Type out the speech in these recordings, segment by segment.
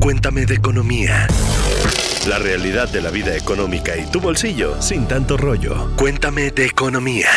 Cuéntame de economía. La realidad de la vida económica y tu bolsillo sin tanto rollo. Cuéntame de economía.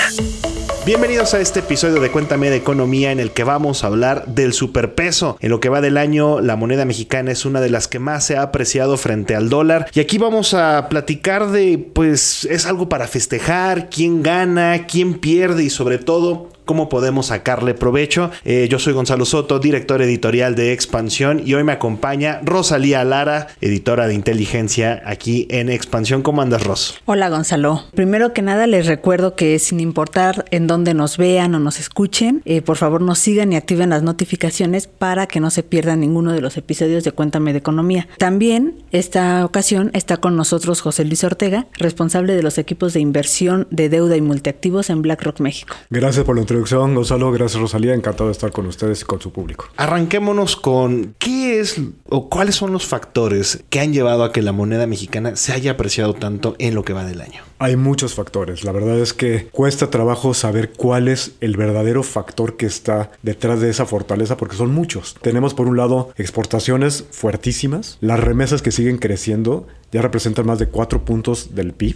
Bienvenidos a este episodio de Cuéntame de Economía en el que vamos a hablar del superpeso. En lo que va del año, la moneda mexicana es una de las que más se ha apreciado frente al dólar. Y aquí vamos a platicar de, pues, es algo para festejar, quién gana, quién pierde y sobre todo cómo podemos sacarle provecho. Eh, yo soy Gonzalo Soto, director editorial de Expansión y hoy me acompaña Rosalía Lara, editora de inteligencia aquí en Expansión. ¿Cómo andas, Ros? Hola, Gonzalo. Primero que nada les recuerdo que sin importar en dónde nos vean o nos escuchen, eh, por favor nos sigan y activen las notificaciones para que no se pierdan ninguno de los episodios de Cuéntame de Economía. También esta ocasión está con nosotros José Luis Ortega, responsable de los equipos de inversión de deuda y multiactivos en BlackRock México. Gracias por la introducción, Gonzalo. Gracias, Rosalía. Encantado de estar con ustedes y con su público. Arranquémonos con qué es o cuáles son los factores que han llevado a que la moneda mexicana se haya apreciado tanto en lo que va del año. Hay muchos factores. La verdad es que cuesta trabajo saber cuál es el verdadero factor que está detrás de esa fortaleza porque son muchos. Tenemos por un lado exportaciones fuertísimas, las remesas que siguen creciendo ya representan más de 4 puntos del PIB,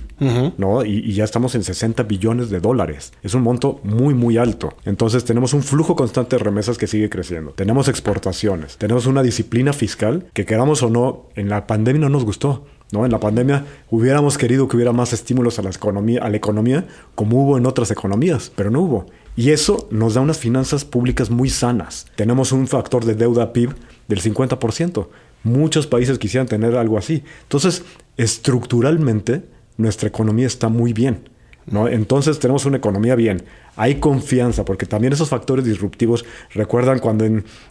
¿no? Y, y, ya estamos en 60 billones de dólares. Es un monto muy, muy alto. Entonces tenemos un flujo constante de remesas que sigue creciendo. Tenemos exportaciones. Tenemos una disciplina fiscal que queramos o no, en la pandemia no nos gustó. ¿No? En la pandemia hubiéramos querido que hubiera más estímulos a la, economía, a la economía como hubo en otras economías, pero no hubo. Y eso nos da unas finanzas públicas muy sanas. Tenemos un factor de deuda PIB del 50%. Muchos países quisieran tener algo así. Entonces, estructuralmente, nuestra economía está muy bien. ¿No? Entonces tenemos una economía bien. Hay confianza, porque también esos factores disruptivos, recuerdan cuando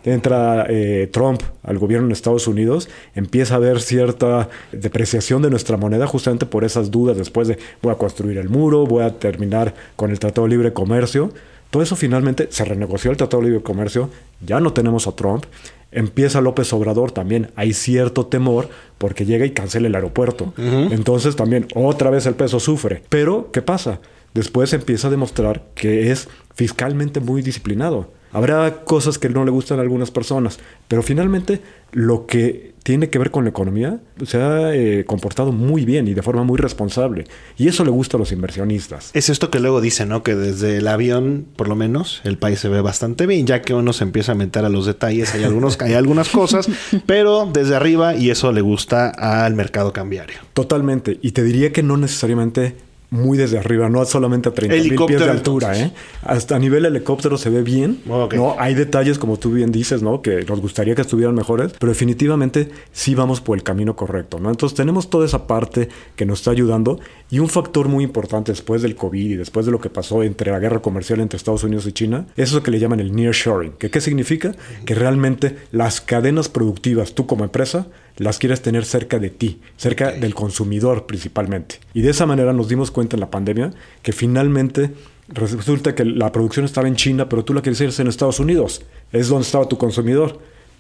entra eh, Trump al gobierno en Estados Unidos, empieza a haber cierta depreciación de nuestra moneda justamente por esas dudas después de voy a construir el muro, voy a terminar con el Tratado de Libre Comercio. Todo eso finalmente se renegoció el Tratado de Libre Comercio, ya no tenemos a Trump, empieza López Obrador también, hay cierto temor porque llega y cancela el aeropuerto. Entonces también otra vez el peso sufre. Pero, ¿qué pasa? Después empieza a demostrar que es fiscalmente muy disciplinado. Habrá cosas que no le gustan a algunas personas, pero finalmente lo que tiene que ver con la economía se ha eh, comportado muy bien y de forma muy responsable. Y eso le gusta a los inversionistas. Es esto que luego dicen, ¿no? Que desde el avión, por lo menos, el país se ve bastante bien, ya que uno se empieza a meter a los detalles, hay, algunos, hay algunas cosas, pero desde arriba y eso le gusta al mercado cambiario. Totalmente. Y te diría que no necesariamente muy desde arriba, no solamente a 30 mil pies de altura, ¿eh? Hasta a nivel helicóptero se ve bien. Okay. No, hay detalles como tú bien dices, ¿no? Que nos gustaría que estuvieran mejores, pero definitivamente sí vamos por el camino correcto, ¿no? Entonces tenemos toda esa parte que nos está ayudando y un factor muy importante después del COVID y después de lo que pasó entre la guerra comercial entre Estados Unidos y China, es eso que le llaman el nearshoring, que qué significa que realmente las cadenas productivas, tú como empresa las quieres tener cerca de ti, cerca okay. del consumidor principalmente. Y de esa manera nos dimos cuenta en la pandemia que finalmente resulta que la producción estaba en China, pero tú la quieres hacer en Estados Unidos. Es donde estaba tu consumidor.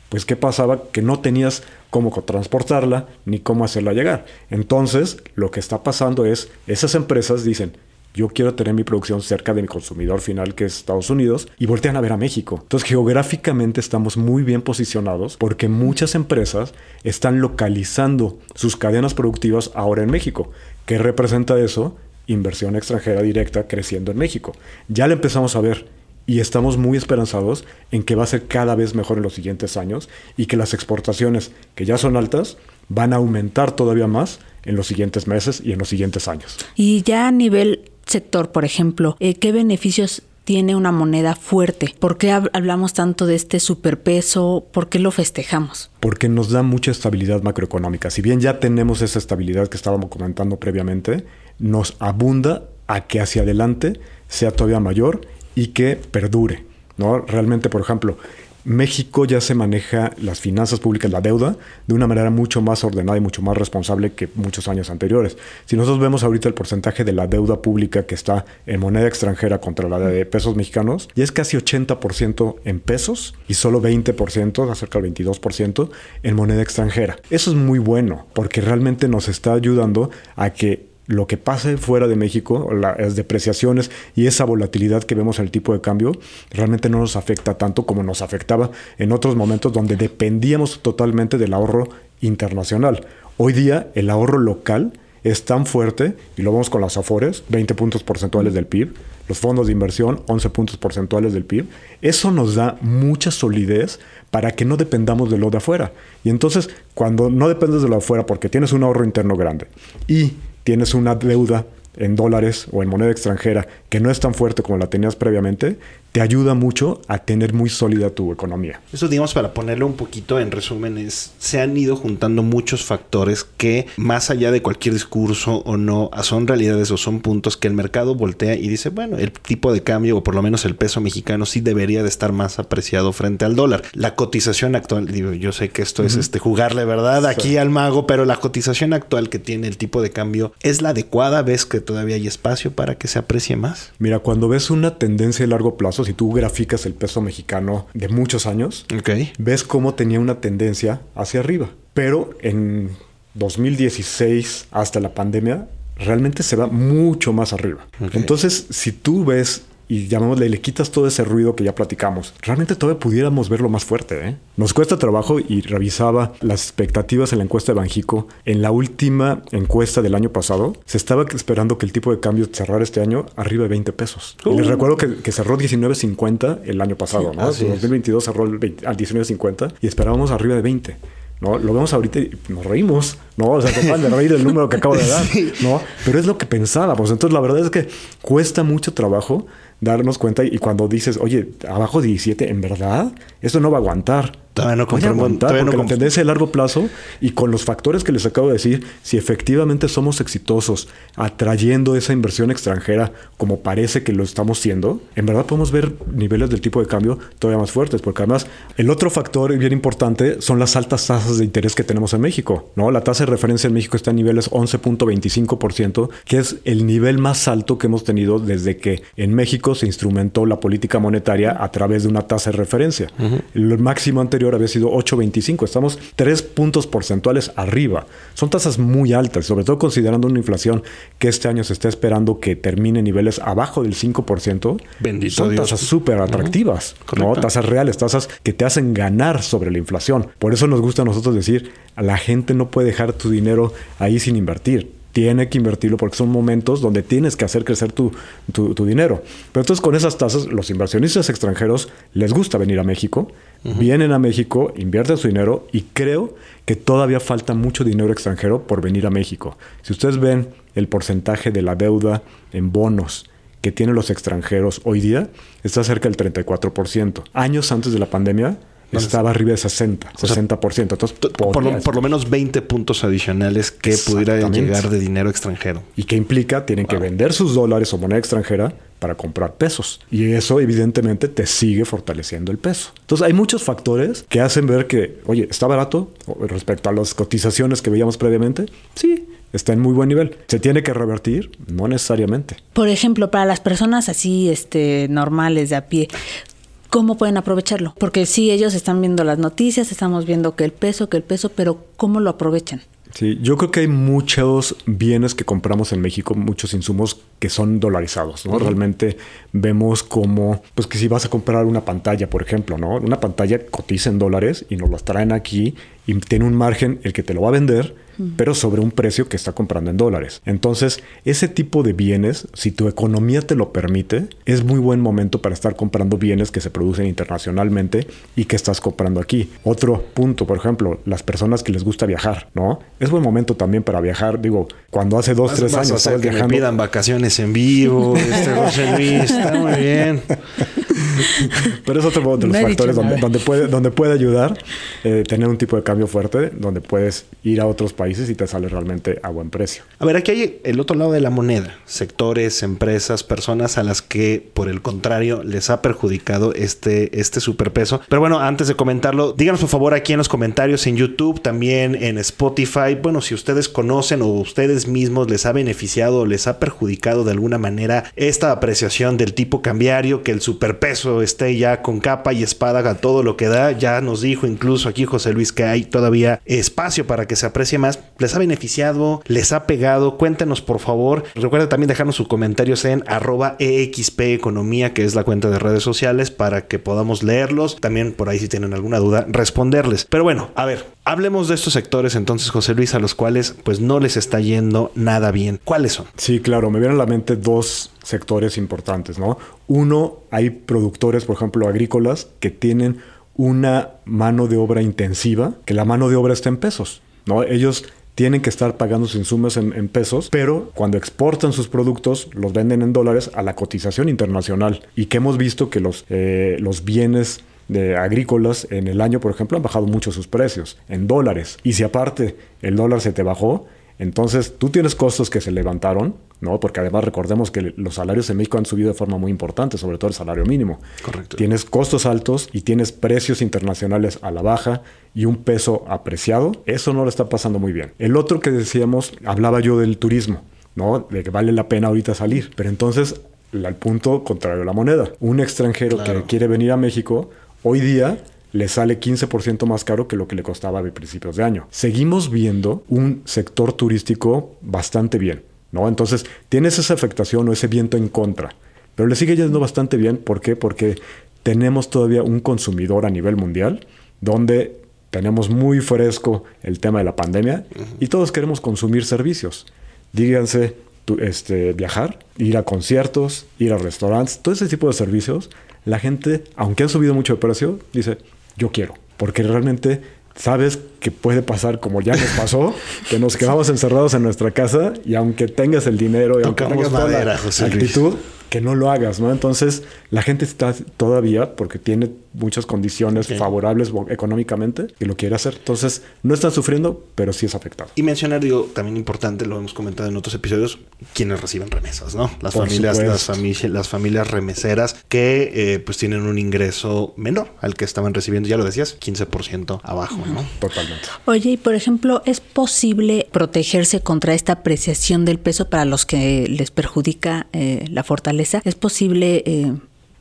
Pues qué pasaba que no tenías cómo transportarla ni cómo hacerla llegar. Entonces, lo que está pasando es esas empresas dicen, yo quiero tener mi producción cerca de mi consumidor final, que es Estados Unidos, y voltean a ver a México. Entonces, geográficamente estamos muy bien posicionados porque muchas empresas están localizando sus cadenas productivas ahora en México. ¿Qué representa eso? Inversión extranjera directa creciendo en México. Ya la empezamos a ver y estamos muy esperanzados en que va a ser cada vez mejor en los siguientes años y que las exportaciones, que ya son altas, van a aumentar todavía más en los siguientes meses y en los siguientes años. Y ya a nivel sector, por ejemplo, eh, ¿qué beneficios tiene una moneda fuerte? ¿Por qué hablamos tanto de este superpeso? ¿Por qué lo festejamos? Porque nos da mucha estabilidad macroeconómica. Si bien ya tenemos esa estabilidad que estábamos comentando previamente, nos abunda a que hacia adelante sea todavía mayor y que perdure. ¿no? Realmente, por ejemplo, México ya se maneja las finanzas públicas, la deuda, de una manera mucho más ordenada y mucho más responsable que muchos años anteriores. Si nosotros vemos ahorita el porcentaje de la deuda pública que está en moneda extranjera contra la de pesos mexicanos, ya es casi 80% en pesos y solo 20%, acerca del 22%, en moneda extranjera. Eso es muy bueno porque realmente nos está ayudando a que lo que pase fuera de México, las depreciaciones y esa volatilidad que vemos en el tipo de cambio, realmente no nos afecta tanto como nos afectaba en otros momentos donde dependíamos totalmente del ahorro internacional. Hoy día el ahorro local es tan fuerte, y lo vemos con las AFORES, 20 puntos porcentuales del PIB, los fondos de inversión, 11 puntos porcentuales del PIB. Eso nos da mucha solidez para que no dependamos de lo de afuera. Y entonces, cuando no dependes de lo de afuera porque tienes un ahorro interno grande y tienes una deuda en dólares o en moneda extranjera que no es tan fuerte como la tenías previamente, te ayuda mucho a tener muy sólida tu economía. Eso, digamos, para ponerlo un poquito en resúmenes, se han ido juntando muchos factores que, más allá de cualquier discurso o no, son realidades o son puntos que el mercado voltea y dice, bueno, el tipo de cambio o por lo menos el peso mexicano sí debería de estar más apreciado frente al dólar. La cotización actual, digo, yo sé que esto es este jugarle, ¿verdad? Aquí al mago, pero la cotización actual que tiene el tipo de cambio es la adecuada. ¿Ves que todavía hay espacio para que se aprecie más? Mira, cuando ves una tendencia a largo plazo, si tú graficas el peso mexicano de muchos años, ves cómo tenía una tendencia hacia arriba. Pero en 2016 hasta la pandemia, realmente se va mucho más arriba. Entonces, si tú ves y llamémosle, le quitas todo ese ruido que ya platicamos, realmente todavía pudiéramos verlo más fuerte. ¿eh? Nos cuesta trabajo y revisaba las expectativas en la encuesta de Banjico. En la última encuesta del año pasado, se estaba esperando que el tipo de cambio cerrara este año arriba de 20 pesos. les uh. recuerdo que, cerró 19.50 el año pasado, ¿no? En 2022 cerró al 19.50 y esperábamos arriba de 20. ¿no? Lo vemos ahorita y nos reímos, ¿no? O sea, de reír el número que acabo de dar, ¿no? Pero es lo que pensábamos. Entonces, la verdad es que cuesta mucho trabajo darnos cuenta y cuando dices, oye, abajo 17, ¿en verdad? Esto no va a aguantar. Todavía no aguantar porque no la tendencia a largo plazo y con los factores que les acabo de decir, si efectivamente somos exitosos atrayendo esa inversión extranjera como parece que lo estamos siendo, en verdad podemos ver niveles del tipo de cambio todavía más fuertes, porque además el otro factor bien importante son las altas tasas de interés que tenemos en México, ¿no? La tasa de referencia en México está en niveles 11.25%, que es el nivel más alto que hemos tenido desde que en México se instrumentó la política monetaria a través de una tasa de referencia. El máximo anterior había sido 8.25. Estamos tres puntos porcentuales arriba. Son tasas muy altas, sobre todo considerando una inflación que este año se está esperando que termine niveles abajo del 5%. Bendito son tasas súper atractivas, ¿no? Tasas reales, tasas que te hacen ganar sobre la inflación. Por eso nos gusta a nosotros decir, a la gente no puede dejar tu dinero ahí sin invertir tiene que invertirlo porque son momentos donde tienes que hacer crecer tu, dinero. Pero entonces con esas tasas, los inversionistas extranjeros les gusta venir a México, vienen a México, invierten su dinero y creo que todavía falta mucho dinero extranjero por venir a México. Si ustedes ven el porcentaje de la deuda en bonos que tienen los extranjeros hoy día, está cerca del 34%. Años antes de la pandemia, estaba arriba de 60, 60%. Entonces, por lo, por lo, menos 20 puntos adicionales que pudiera llegar de dinero extranjero. ¿Y qué implica? Tienen que vender sus dólares o moneda extranjera para comprar pesos. Y eso evidentemente te sigue fortaleciendo el peso. Entonces hay muchos factores que hacen ver que, oye, ¿está barato respecto a las cotizaciones que veíamos previamente? Sí, está en muy buen nivel. ¿Se tiene que revertir? No necesariamente. Por ejemplo, para las personas así este, normales de a pie, ¿cómo pueden aprovecharlo? Porque sí, ellos están viendo las noticias, estamos viendo que el peso, que el peso, pero ¿cómo lo aprovechan? Sí, yo creo que hay muchos bienes que compramos en México, muchos insumos que son dolarizados, ¿no? Realmente vemos como, pues que si vas a comprar una pantalla, por ejemplo, ¿no? Una pantalla cotiza en dólares y nos las traen aquí y tiene un margen el que te lo va a vender pero sobre un precio que está comprando en dólares. Entonces, ese tipo de bienes, si tu economía te lo permite, es muy buen momento para estar comprando bienes que se producen internacionalmente y que estás comprando aquí. Otro punto, por ejemplo, las personas que les gusta viajar, ¿no? Es buen momento también para viajar. Digo, cuando hace dos, tres años estabas viajando. Me pidan vacaciones en vivo, este José Luis, está muy bien. Pero es otro de los factores donde, puede, donde puede ayudar eh, tener un tipo de cambio fuerte, donde puedes ir a otros países y te sale realmente a buen precio. A ver, aquí hay el otro lado de la moneda. Sectores, empresas, personas a las que, por el contrario, les ha perjudicado este, este superpeso. Pero bueno, antes de comentarlo, díganos por favor aquí en los comentarios en YouTube, también en Spotify. Bueno, si ustedes conocen o ustedes mismos les ha beneficiado o les ha perjudicado de alguna manera esta apreciación del tipo cambiario, que el superpeso peso esté ya con capa y espada a todo lo que da. Ya nos dijo incluso aquí José Luis que hay todavía espacio para que se aprecie más. ¿Les ha beneficiado? ¿Les ha pegado? Cuéntenos por favor. Recuerden también dejarnos sus comentarios en arroba EXP Economía, que es la cuenta de redes sociales, para que podamos leerlos. También por ahí si tienen alguna duda, responderles. Pero bueno, a ver, hablemos de estos sectores entonces, José Luis, a los cuales pues no les está yendo nada bien. ¿Cuáles son? Sí, claro, me vienen a la mente dos sectores importantes, ¿no? Uno, hay productores, por ejemplo, agrícolas, que tienen una mano de obra intensiva, que la mano de obra está en pesos, ¿no? Ellos tienen que estar pagando sus insumos en, pesos, pero cuando exportan sus productos los venden en dólares a la cotización internacional y que hemos visto que los, eh, los bienes de agrícolas en el año, por ejemplo, han bajado mucho sus precios en dólares. Y si aparte el dólar se te bajó, entonces tú tienes costos que se levantaron, ¿no? Porque además recordemos que los salarios en México han subido de forma muy importante, sobre todo el salario mínimo. Correcto. Tienes costos altos y tienes precios internacionales a la baja y un peso apreciado. Eso no lo está pasando muy bien. El otro que decíamos, hablaba yo del turismo, ¿no? De que vale la pena ahorita salir. Pero entonces, al punto contrario a la moneda. Un extranjero que quiere venir a México hoy día le sale 15% más caro que lo que le costaba a principios de año. Seguimos viendo un sector turístico bastante bien, ¿no? Entonces, tienes esa afectación o ese viento en contra, pero le sigue yendo bastante bien. ¿Por qué? Porque tenemos todavía un consumidor a nivel mundial donde tenemos muy fresco el tema de la pandemia y todos queremos consumir servicios. Díganse, este, viajar, ir a conciertos, ir a restaurantes, todo ese tipo de servicios la gente, aunque ha subido mucho de precio, dice, yo quiero. Porque realmente sabes que puede pasar como ya nos pasó, que nos quedamos encerrados en nuestra casa y aunque tengas el dinero y aunque tengas la actitud, que no lo hagas, ¿no? Entonces, la gente está todavía, porque tiene muchas condiciones favorables económicamente, y lo quiere hacer. Entonces, no están sufriendo, pero sí es afectado. Y mencionar, digo, también importante, lo hemos comentado en otros episodios, quienes reciben remesas, ¿no? Las familias, las, familias, las familias remeseras que eh, pues tienen un ingreso menor al que estaban recibiendo, ya lo decías, 15% abajo, ¿no? Totalmente. Oye, y por ejemplo, ¿es posible protegerse contra esta apreciación del peso para los que les perjudica eh, la fortaleza? ¿Es posible eh,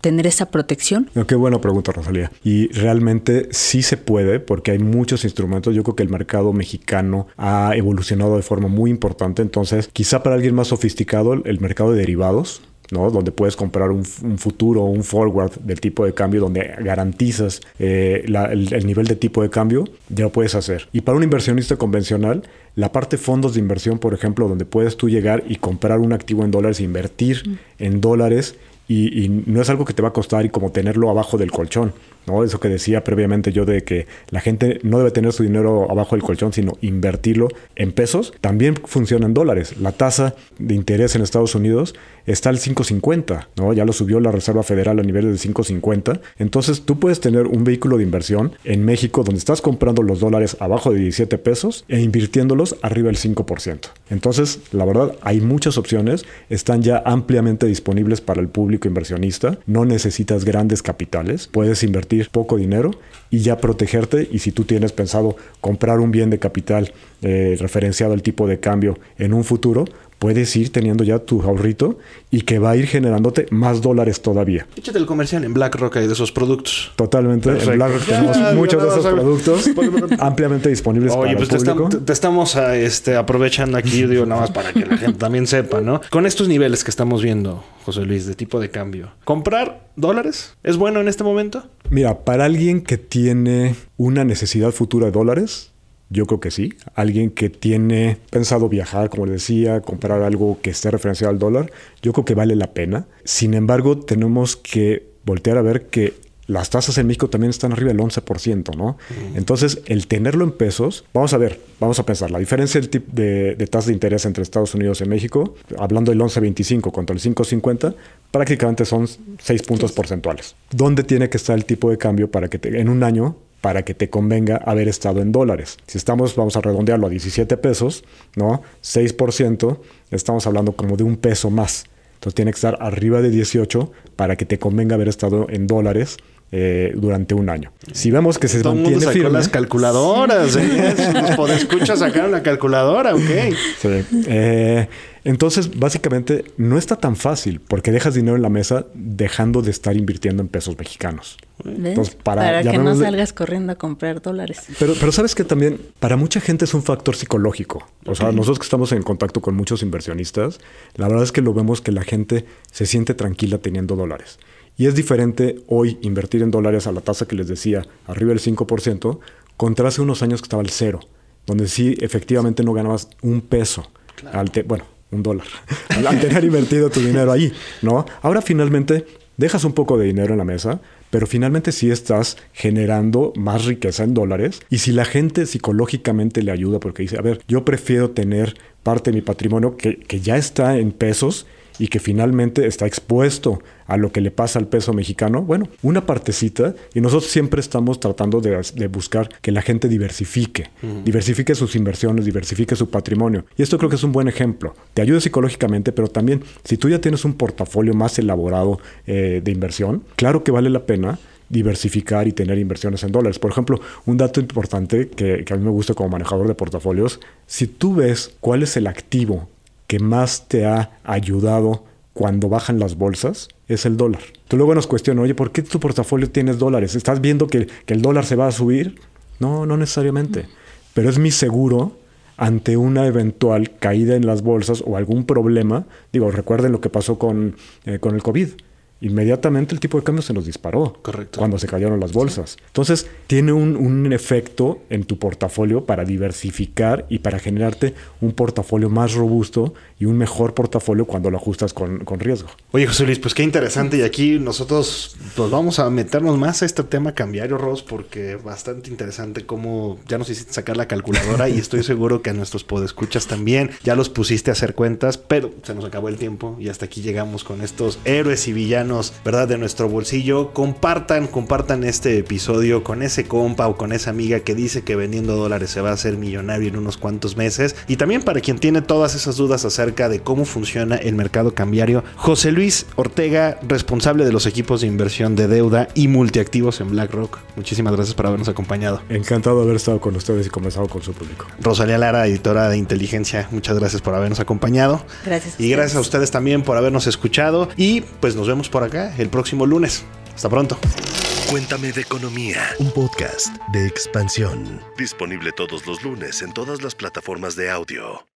tener esa protección? qué buena pregunta, Rosalía. Y realmente sí se puede porque hay muchos instrumentos. Yo creo que el mercado mexicano ha evolucionado de forma muy importante. Entonces, quizá para alguien más sofisticado, el mercado de derivados ¿no? Donde puedes comprar un, futuro o un forward del tipo de cambio donde garantizas eh, el, nivel de tipo de cambio, ya lo puedes hacer. Y para un inversionista convencional, la parte fondos de inversión, por ejemplo, donde puedes tú llegar y comprar un activo en dólares, invertir mm. en dólares y, no es algo que te va a costar y como tenerlo abajo del colchón, ¿no? Eso que decía previamente yo de que la gente no debe tener su dinero abajo del colchón, sino invertirlo en pesos, también funciona en dólares. La tasa de interés en Estados Unidos está al 5.50, ¿no? Ya lo subió la Reserva Federal a nivel de 5.50. Entonces tú puedes tener un vehículo de inversión en México donde estás comprando los dólares abajo de 17 pesos e invirtiéndolos arriba del 5%. Entonces, la verdad, hay muchas opciones, están ya ampliamente disponibles para el público inversionista, no necesitas grandes capitales, puedes invertir poco dinero y ya protegerte y si tú tienes pensado comprar un bien de capital eh, referenciado al tipo de cambio en un futuro, puedes ir teniendo ya tu ahorrito y que va a ir generándote más dólares todavía. Échate el comercial en BlackRock hay de esos productos. Totalmente. En BlackRock tenemos muchos de esos productos ampliamente disponibles Oye, pues te, estamos ah, este, aprovechando aquí, digo, nada más para que la gente también sepa, ¿no? Con estos niveles que estamos viendo, José Luis, de tipo de cambio, ¿comprar dólares es bueno en este momento? Mira, para alguien que tiene una necesidad futura de dólares, yo creo que sí. Alguien que tiene pensado viajar, como le decía, comprar algo que esté referenciado al dólar, yo creo que vale la pena. Sin embargo, tenemos que voltear a ver que las tasas en México también están arriba del 11%, ¿no? Entonces, el tenerlo en pesos, vamos a ver, vamos a pensar, la diferencia del tipo de, de tasa de interés entre Estados Unidos y México, hablando del 11.25 contra el 5.50, prácticamente son 6 puntos porcentuales. ¿Dónde tiene que estar el tipo de cambio para que en un año para que te convenga haber estado en dólares. Si estamos, vamos a redondearlo a 17 pesos, ¿no? 6%, estamos hablando como de un peso más. Entonces tiene que estar arriba de 18 para que te convenga haber estado en dólares eh, durante un año. Si vemos que se Todo mantiene mundo firme, las calculadoras, ¿eh? Nos escuchar sacar una calculadora, ok. Sí. Eh, Entonces, básicamente, no está tan fácil porque dejas dinero en la mesa dejando de estar invirtiendo en pesos mexicanos. Entonces, para, que no salgas corriendo a comprar dólares. Pero, pero sabes que también para mucha gente es un factor psicológico. O sea, nosotros que estamos en contacto con muchos inversionistas, la verdad es que lo vemos que la gente se siente tranquila teniendo dólares. Y es diferente hoy invertir en dólares a la tasa que les decía, arriba del 5%, contra hace unos años que estaba al cero, donde sí efectivamente no ganabas un peso. bueno, un dólar, al tener invertido tu dinero ahí, ¿no? Ahora finalmente dejas un poco de dinero en la mesa, pero finalmente sí estás generando más riqueza en dólares. Y si la gente psicológicamente le ayuda porque dice, a ver, yo prefiero tener parte de mi patrimonio que, que ya está en pesos y que finalmente está expuesto a lo que le pasa al peso mexicano, bueno, una partecita y nosotros siempre estamos tratando de, buscar que la gente diversifique, diversifique sus inversiones, diversifique su patrimonio. Y esto creo que es un buen ejemplo. Te ayuda psicológicamente, pero también si tú ya tienes un portafolio más elaborado eh, de inversión, claro que vale la pena diversificar y tener inversiones en dólares. Por ejemplo, un dato importante que, que, a mí me gusta como manejador de portafolios, si tú ves cuál es el activo que más te ha ayudado cuando bajan las bolsas es el dólar. Tú luego nos cuestionas, oye, ¿por qué tu portafolio tienes dólares? ¿Estás viendo que, el dólar se va a subir? No, no necesariamente. Pero es mi seguro ante una eventual caída en las bolsas o algún problema. Digo, recuerden lo que pasó con, eh, con el COVID inmediatamente el tipo de cambio se nos disparó. Correcto. Cuando se cayeron las bolsas. Entonces, tiene un, un, efecto en tu portafolio para diversificar y para generarte un portafolio más robusto y un mejor portafolio cuando lo ajustas con, con riesgo. Oye, José Luis, pues qué interesante. Y aquí nosotros pues vamos a meternos más a este tema cambiario, Ross, porque bastante interesante cómo ya nos hiciste sacar la calculadora y estoy seguro que a nuestros podescuchas también ya los pusiste a hacer cuentas, pero se nos acabó el tiempo y hasta aquí llegamos con estos héroes y villanos ¿verdad? De nuestro bolsillo. Compartan, compartan este episodio con ese compa o con esa amiga que dice que vendiendo dólares se va a hacer millonario en unos cuantos meses. Y también para quien tiene todas esas dudas acerca de cómo funciona el mercado cambiario, José Luis Ortega, responsable de los equipos de inversión de deuda y multiactivos en BlackRock. Muchísimas gracias por habernos acompañado. Encantado de haber estado con ustedes y conversado con su público. Rosalía Lara, editora de Inteligencia, muchas gracias por habernos acompañado. Gracias. Y gracias a ustedes también por habernos escuchado. Y pues nos vemos por por acá el próximo lunes. Hasta pronto. Cuéntame de Economía, un podcast de expansión. Disponible todos los lunes en todas las plataformas de audio.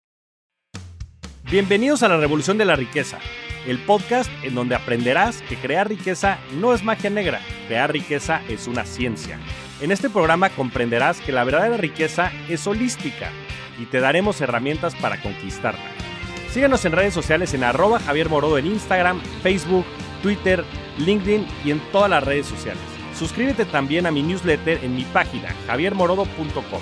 Bienvenidos a la Revolución de la Riqueza, el podcast en donde aprenderás que crear riqueza no es magia negra, crear riqueza es una ciencia. En este programa comprenderás que la verdadera riqueza es holística y te daremos herramientas para conquistarla. Síguenos en redes sociales en arroba Javier Morodo en Instagram, Facebook, Twitter, LinkedIn y en todas las redes sociales. Suscríbete también a mi newsletter en mi página javiermorodo.com,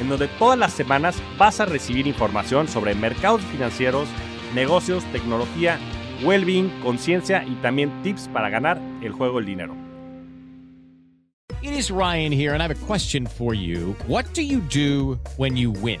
en donde todas las semanas vas a recibir información sobre mercados financieros, negocios, tecnología, well-being, conciencia y también tips para ganar el juego del dinero. It is Ryan here and I have a question for you. What do you do when you win?